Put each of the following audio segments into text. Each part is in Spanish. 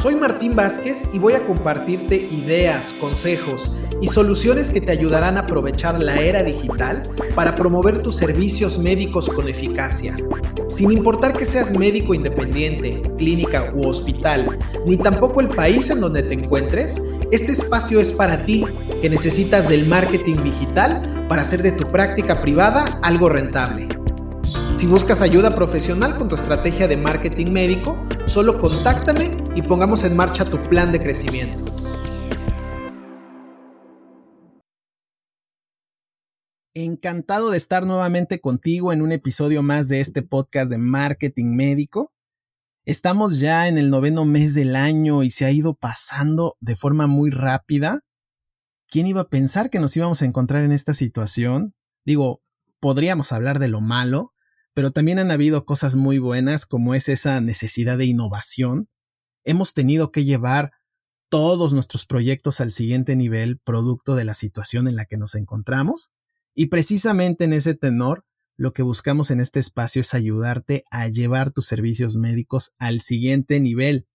Soy Martín Vázquez y voy a compartirte ideas, consejos y soluciones que te ayudarán a aprovechar la era digital para promover tus servicios médicos con eficacia. Sin importar que seas médico independiente, clínica u hospital, ni tampoco el país en donde te encuentres, este espacio es para ti que necesitas del marketing digital para hacer de tu práctica privada algo rentable. Si buscas ayuda profesional con tu estrategia de marketing médico, solo contáctame y pongamos en marcha tu plan de crecimiento. Encantado de estar nuevamente contigo en un episodio más de este podcast de marketing médico. Estamos ya en el noveno mes del año y se ha ido pasando de forma muy rápida. ¿Quién iba a pensar que nos íbamos a encontrar en esta situación? Digo, podríamos hablar de lo malo, pero también han habido cosas muy buenas como es esa necesidad de innovación. Hemos tenido que llevar todos nuestros proyectos al siguiente nivel producto de la situación en la que nos encontramos y precisamente en ese tenor lo que buscamos en este espacio es ayudarte a llevar tus servicios médicos al siguiente nivel,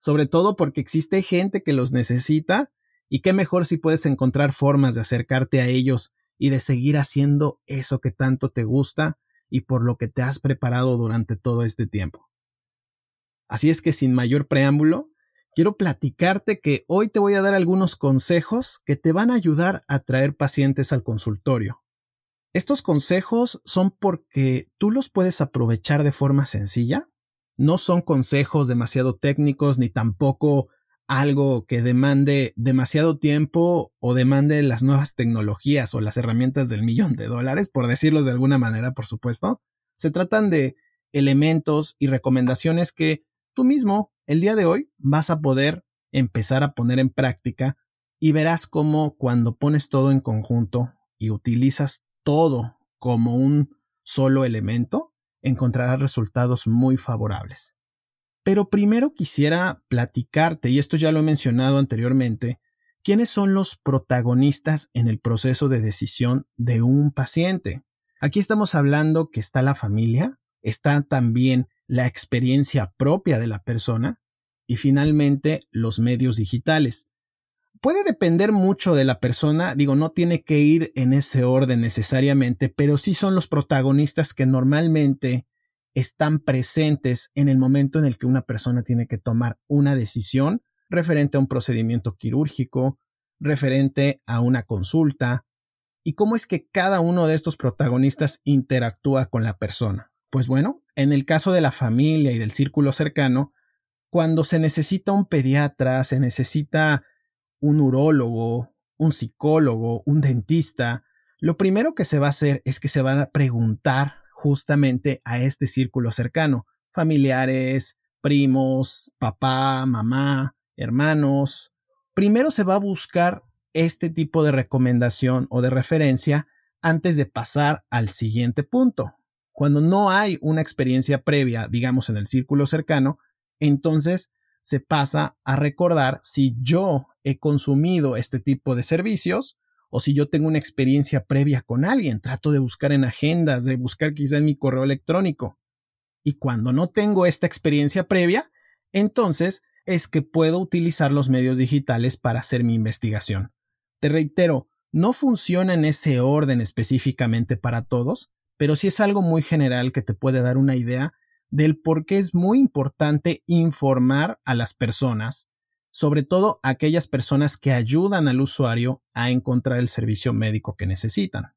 sobre todo porque existe gente que los necesita y qué mejor si puedes encontrar formas de acercarte a ellos y de seguir haciendo eso que tanto te gusta y por lo que te has preparado durante todo este tiempo. Así es que sin mayor preámbulo, quiero platicarte que hoy te voy a dar algunos consejos que te van a ayudar a traer pacientes al consultorio. Estos consejos son porque tú los puedes aprovechar de forma sencilla. No son consejos demasiado técnicos ni tampoco algo que demande demasiado tiempo o demande las nuevas tecnologías o las herramientas del millón de dólares, por decirlos de alguna manera, por supuesto. Se tratan de elementos y recomendaciones que tú mismo el día de hoy vas a poder empezar a poner en práctica y verás cómo cuando pones todo en conjunto y utilizas todo como un solo elemento, encontrarás resultados muy favorables. Pero primero quisiera platicarte, y esto ya lo he mencionado anteriormente, quiénes son los protagonistas en el proceso de decisión de un paciente. Aquí estamos hablando que está la familia, está también la experiencia propia de la persona y finalmente los medios digitales. Puede depender mucho de la persona, digo, no tiene que ir en ese orden necesariamente, pero sí son los protagonistas que normalmente están presentes en el momento en el que una persona tiene que tomar una decisión referente a un procedimiento quirúrgico, referente a una consulta, y cómo es que cada uno de estos protagonistas interactúa con la persona. Pues bueno, en el caso de la familia y del círculo cercano, cuando se necesita un pediatra, se necesita un urólogo, un psicólogo, un dentista, lo primero que se va a hacer es que se van a preguntar justamente a este círculo cercano, familiares, primos, papá, mamá, hermanos. Primero se va a buscar este tipo de recomendación o de referencia antes de pasar al siguiente punto. Cuando no hay una experiencia previa, digamos, en el círculo cercano, entonces se pasa a recordar si yo he consumido este tipo de servicios o si yo tengo una experiencia previa con alguien, trato de buscar en agendas, de buscar quizá en mi correo electrónico. Y cuando no tengo esta experiencia previa, entonces es que puedo utilizar los medios digitales para hacer mi investigación. Te reitero, no funciona en ese orden específicamente para todos, pero sí es algo muy general que te puede dar una idea del por qué es muy importante informar a las personas sobre todo aquellas personas que ayudan al usuario a encontrar el servicio médico que necesitan.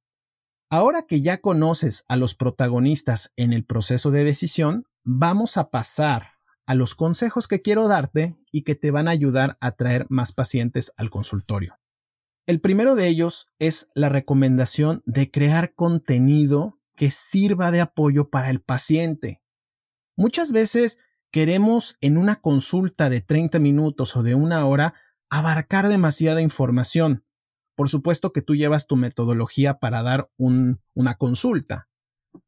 Ahora que ya conoces a los protagonistas en el proceso de decisión, vamos a pasar a los consejos que quiero darte y que te van a ayudar a traer más pacientes al consultorio. El primero de ellos es la recomendación de crear contenido que sirva de apoyo para el paciente. Muchas veces queremos en una consulta de 30 minutos o de una hora abarcar demasiada información. Por supuesto que tú llevas tu metodología para dar una consulta.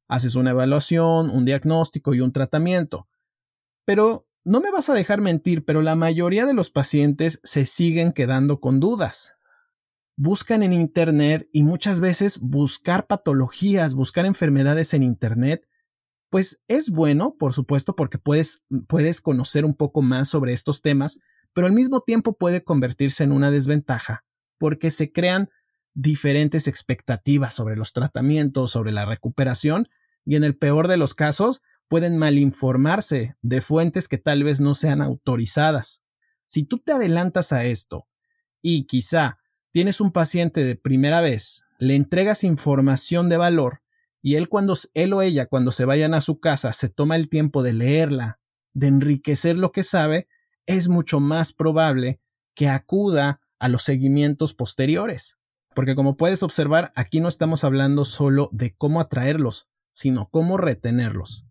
Haces una evaluación, un diagnóstico y un tratamiento. Pero no me vas a dejar mentir, pero la mayoría de los pacientes se siguen quedando con dudas. Buscan en Internet y muchas veces buscar patologías, buscar enfermedades en Internet, pues es bueno, por supuesto, porque puedes, puedes conocer un poco más sobre estos temas, pero al mismo tiempo puede convertirse en una desventaja, porque se crean diferentes expectativas sobre los tratamientos, sobre la recuperación, y en el peor de los casos, pueden malinformarse de fuentes que tal vez no sean autorizadas. Si tú te adelantas a esto y quizá tienes un paciente de primera vez, le entregas información de valor y él cuando él o ella cuando se vayan a su casa se toma el tiempo de leerla, de enriquecer lo que sabe, es mucho más probable que acuda a los seguimientos posteriores. Porque como puedes observar, aquí no estamos hablando solo de cómo atraerlos, sino cómo retenerlos.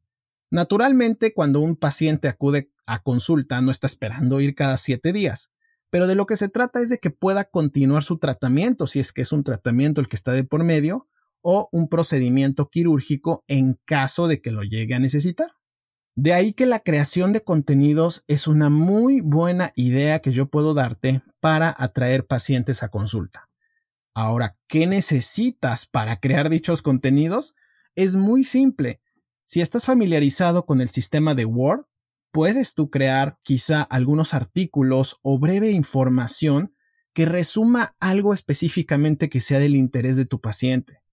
Naturalmente, cuando un paciente acude a consulta, no está esperando ir cada siete días, pero de lo que se trata es de que pueda continuar su tratamiento, si es que es un tratamiento el que está de por medio, o un procedimiento quirúrgico en caso de que lo llegue a necesitar. De ahí que la creación de contenidos es una muy buena idea que yo puedo darte para atraer pacientes a consulta. Ahora, ¿qué necesitas para crear dichos contenidos? Es muy simple. Si estás familiarizado con el sistema de Word, puedes tú crear quizá algunos artículos o breve información que resuma algo específicamente que sea del interés de tu paciente.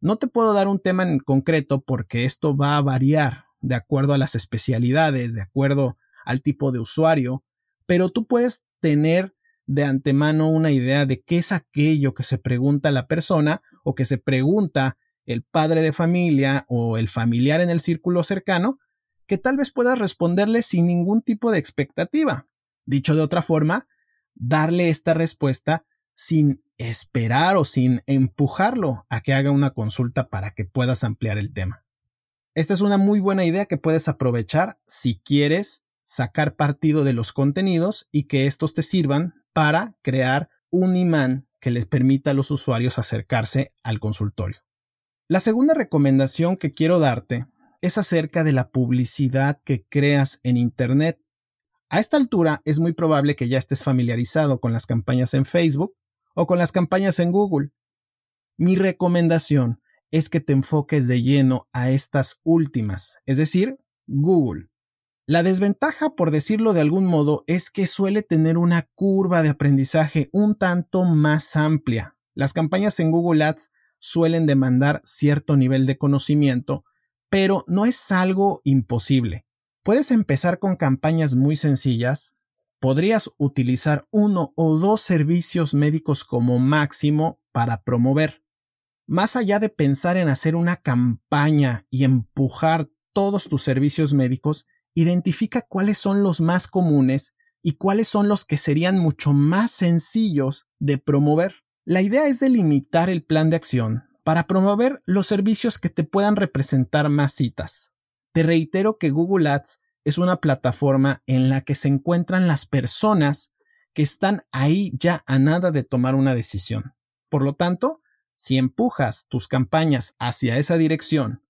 No te puedo dar un tema en concreto porque esto va a variar de acuerdo a las especialidades, de acuerdo al tipo de usuario, pero tú puedes tener de antemano una idea de qué es aquello que se pregunta la persona o que se pregunta el padre de familia o el familiar en el círculo cercano, que tal vez puedas responderle sin ningún tipo de expectativa. Dicho de otra forma, darle esta respuesta sin esperar o sin empujarlo a que haga una consulta para que puedas ampliar el tema. Esta es una muy buena idea que puedes aprovechar si quieres sacar partido de los contenidos y que estos te sirvan para crear un imán que les permita a los usuarios acercarse al consultorio. La segunda recomendación que quiero darte es acerca de la publicidad que creas en Internet. A esta altura es muy probable que ya estés familiarizado con las campañas en Facebook o con las campañas en Google. Mi recomendación es que te enfoques de lleno a estas últimas, es decir, Google. La desventaja, por decirlo de algún modo, es que suele tener una curva de aprendizaje un tanto más amplia. Las campañas en Google Ads suelen demandar cierto nivel de conocimiento, pero no es algo imposible. Puedes empezar con campañas muy sencillas, podrías utilizar uno o dos servicios médicos como máximo para promover. Más allá de pensar en hacer una campaña y empujar todos tus servicios médicos, identifica cuáles son los más comunes y cuáles son los que serían mucho más sencillos de promover. La idea es delimitar el plan de acción para promover los servicios que te puedan representar más citas. Te reitero que Google Ads es una plataforma en la que se encuentran las personas que están ahí ya a nada de tomar una decisión. Por lo tanto, si empujas tus campañas hacia esa dirección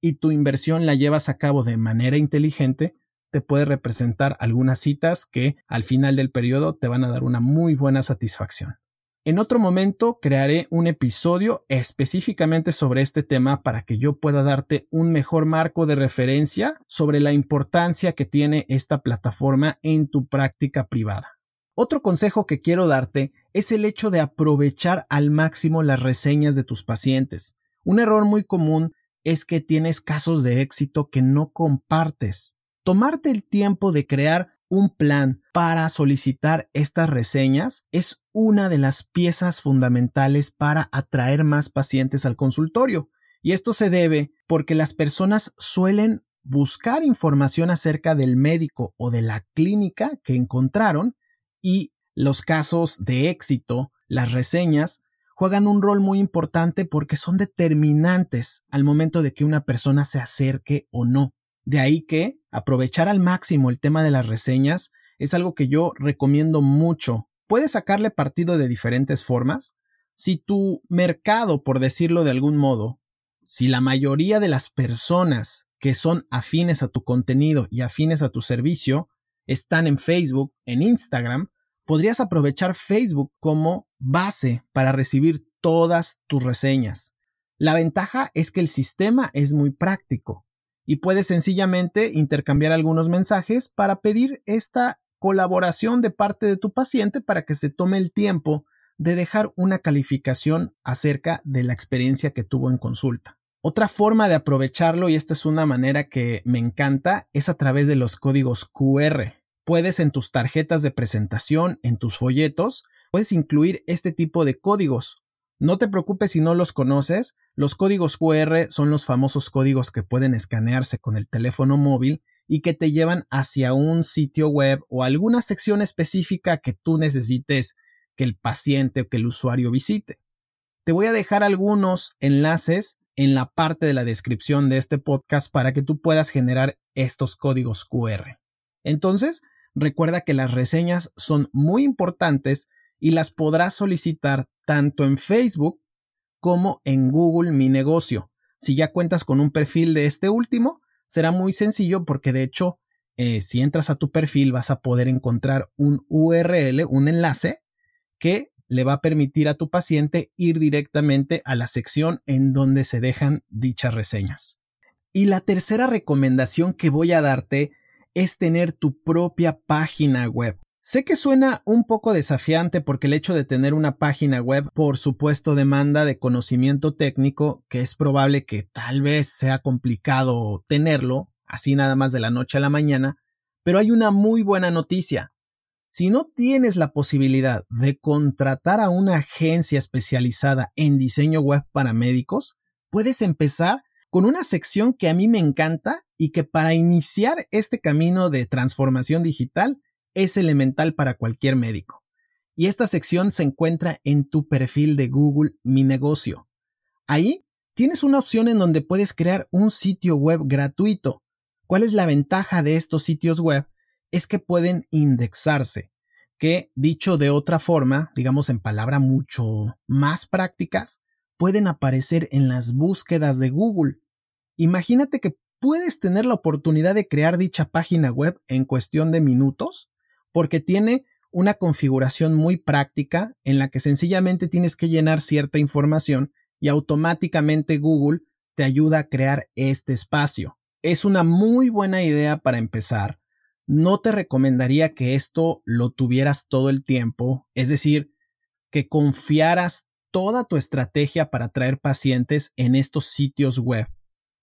y tu inversión la llevas a cabo de manera inteligente, te puede representar algunas citas que al final del periodo te van a dar una muy buena satisfacción. En otro momento crearé un episodio específicamente sobre este tema para que yo pueda darte un mejor marco de referencia sobre la importancia que tiene esta plataforma en tu práctica privada. Otro consejo que quiero darte es el hecho de aprovechar al máximo las reseñas de tus pacientes. Un error muy común es que tienes casos de éxito que no compartes. Tomarte el tiempo de crear un plan para solicitar estas reseñas es una de las piezas fundamentales para atraer más pacientes al consultorio. Y esto se debe porque las personas suelen buscar información acerca del médico o de la clínica que encontraron y los casos de éxito, las reseñas, juegan un rol muy importante porque son determinantes al momento de que una persona se acerque o no. De ahí que aprovechar al máximo el tema de las reseñas es algo que yo recomiendo mucho. Puedes sacarle partido de diferentes formas. Si tu mercado, por decirlo de algún modo, si la mayoría de las personas que son afines a tu contenido y afines a tu servicio están en Facebook, en Instagram, podrías aprovechar Facebook como base para recibir todas tus reseñas. La ventaja es que el sistema es muy práctico y puedes sencillamente intercambiar algunos mensajes para pedir esta colaboración de parte de tu paciente para que se tome el tiempo de dejar una calificación acerca de la experiencia que tuvo en consulta. Otra forma de aprovecharlo, y esta es una manera que me encanta, es a través de los códigos QR. Puedes en tus tarjetas de presentación, en tus folletos, puedes incluir este tipo de códigos. No te preocupes si no los conoces, los códigos QR son los famosos códigos que pueden escanearse con el teléfono móvil y que te llevan hacia un sitio web o alguna sección específica que tú necesites que el paciente o que el usuario visite. Te voy a dejar algunos enlaces en la parte de la descripción de este podcast para que tú puedas generar estos códigos QR. Entonces, recuerda que las reseñas son muy importantes y las podrás solicitar tanto en Facebook como en Google Mi Negocio. Si ya cuentas con un perfil de este último, será muy sencillo porque de hecho, eh, si entras a tu perfil vas a poder encontrar un URL, un enlace que le va a permitir a tu paciente ir directamente a la sección en donde se dejan dichas reseñas. Y la tercera recomendación que voy a darte es tener tu propia página web. Sé que suena un poco desafiante porque el hecho de tener una página web por supuesto demanda de conocimiento técnico que es probable que tal vez sea complicado tenerlo así nada más de la noche a la mañana, pero hay una muy buena noticia. Si no tienes la posibilidad de contratar a una agencia especializada en diseño web para médicos, puedes empezar con una sección que a mí me encanta y que para iniciar este camino de transformación digital es elemental para cualquier médico. Y esta sección se encuentra en tu perfil de Google Mi Negocio. Ahí tienes una opción en donde puedes crear un sitio web gratuito. ¿Cuál es la ventaja de estos sitios web? Es que pueden indexarse, que dicho de otra forma, digamos en palabras mucho más prácticas, pueden aparecer en las búsquedas de Google. Imagínate que puedes tener la oportunidad de crear dicha página web en cuestión de minutos porque tiene una configuración muy práctica en la que sencillamente tienes que llenar cierta información y automáticamente Google te ayuda a crear este espacio. Es una muy buena idea para empezar. No te recomendaría que esto lo tuvieras todo el tiempo, es decir, que confiaras toda tu estrategia para atraer pacientes en estos sitios web,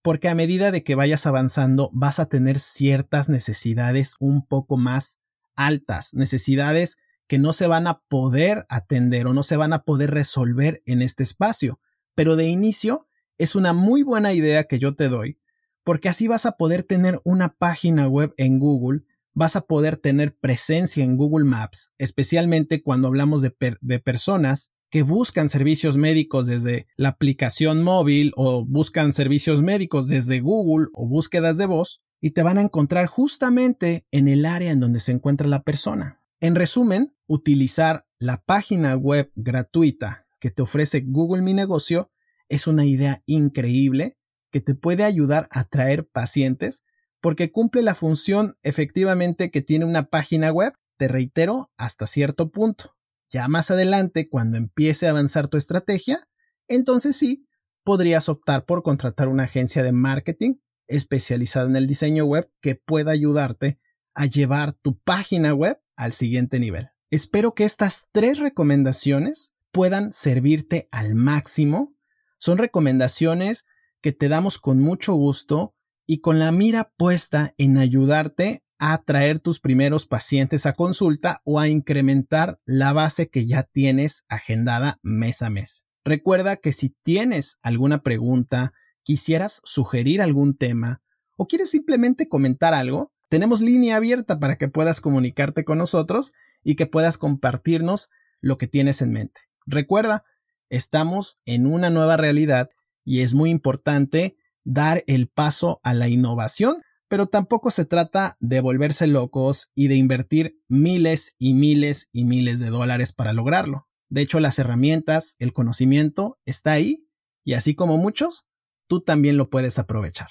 porque a medida de que vayas avanzando vas a tener ciertas necesidades un poco más altas, necesidades que no se van a poder atender o no se van a poder resolver en este espacio. Pero de inicio es una muy buena idea que yo te doy, porque así vas a poder tener una página web en Google, vas a poder tener presencia en Google Maps, especialmente cuando hablamos de, de personas que buscan servicios médicos desde la aplicación móvil o buscan servicios médicos desde Google o búsquedas de voz, y te van a encontrar justamente en el área en donde se encuentra la persona. En resumen, utilizar la página web gratuita que te ofrece Google Mi Negocio es una idea increíble que te puede ayudar a atraer pacientes porque cumple la función efectivamente que tiene una página web, te reitero, hasta cierto punto. Ya más adelante, cuando empiece a avanzar tu estrategia, entonces sí, podrías optar por contratar una agencia de marketing especializado en el diseño web que pueda ayudarte a llevar tu página web al siguiente nivel. Espero que estas tres recomendaciones puedan servirte al máximo. Son recomendaciones que te damos con mucho gusto y con la mira puesta en ayudarte a traer tus primeros pacientes a consulta o a incrementar la base que ya tienes agendada mes a mes. Recuerda que si tienes alguna pregunta, quisieras sugerir algún tema o quieres simplemente comentar algo, tenemos línea abierta para que puedas comunicarte con nosotros y que puedas compartirnos lo que tienes en mente. Recuerda, estamos en una nueva realidad y es muy importante dar el paso a la innovación, pero tampoco se trata de volverse locos y de invertir miles y miles y miles de dólares para lograrlo. De hecho, las herramientas, el conocimiento está ahí y así como muchos, tú también lo puedes aprovechar.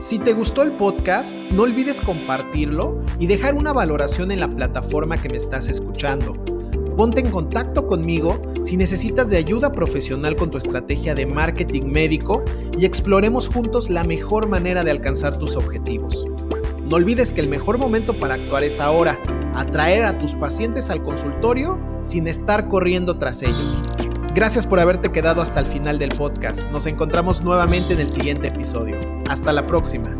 Si te gustó el podcast, no olvides compartirlo y dejar una valoración en la plataforma que me estás escuchando. Ponte en contacto conmigo si necesitas de ayuda profesional con tu estrategia de marketing médico y exploremos juntos la mejor manera de alcanzar tus objetivos. No olvides que el mejor momento para actuar es ahora atraer a tus pacientes al consultorio sin estar corriendo tras ellos. Gracias por haberte quedado hasta el final del podcast. Nos encontramos nuevamente en el siguiente episodio. Hasta la próxima.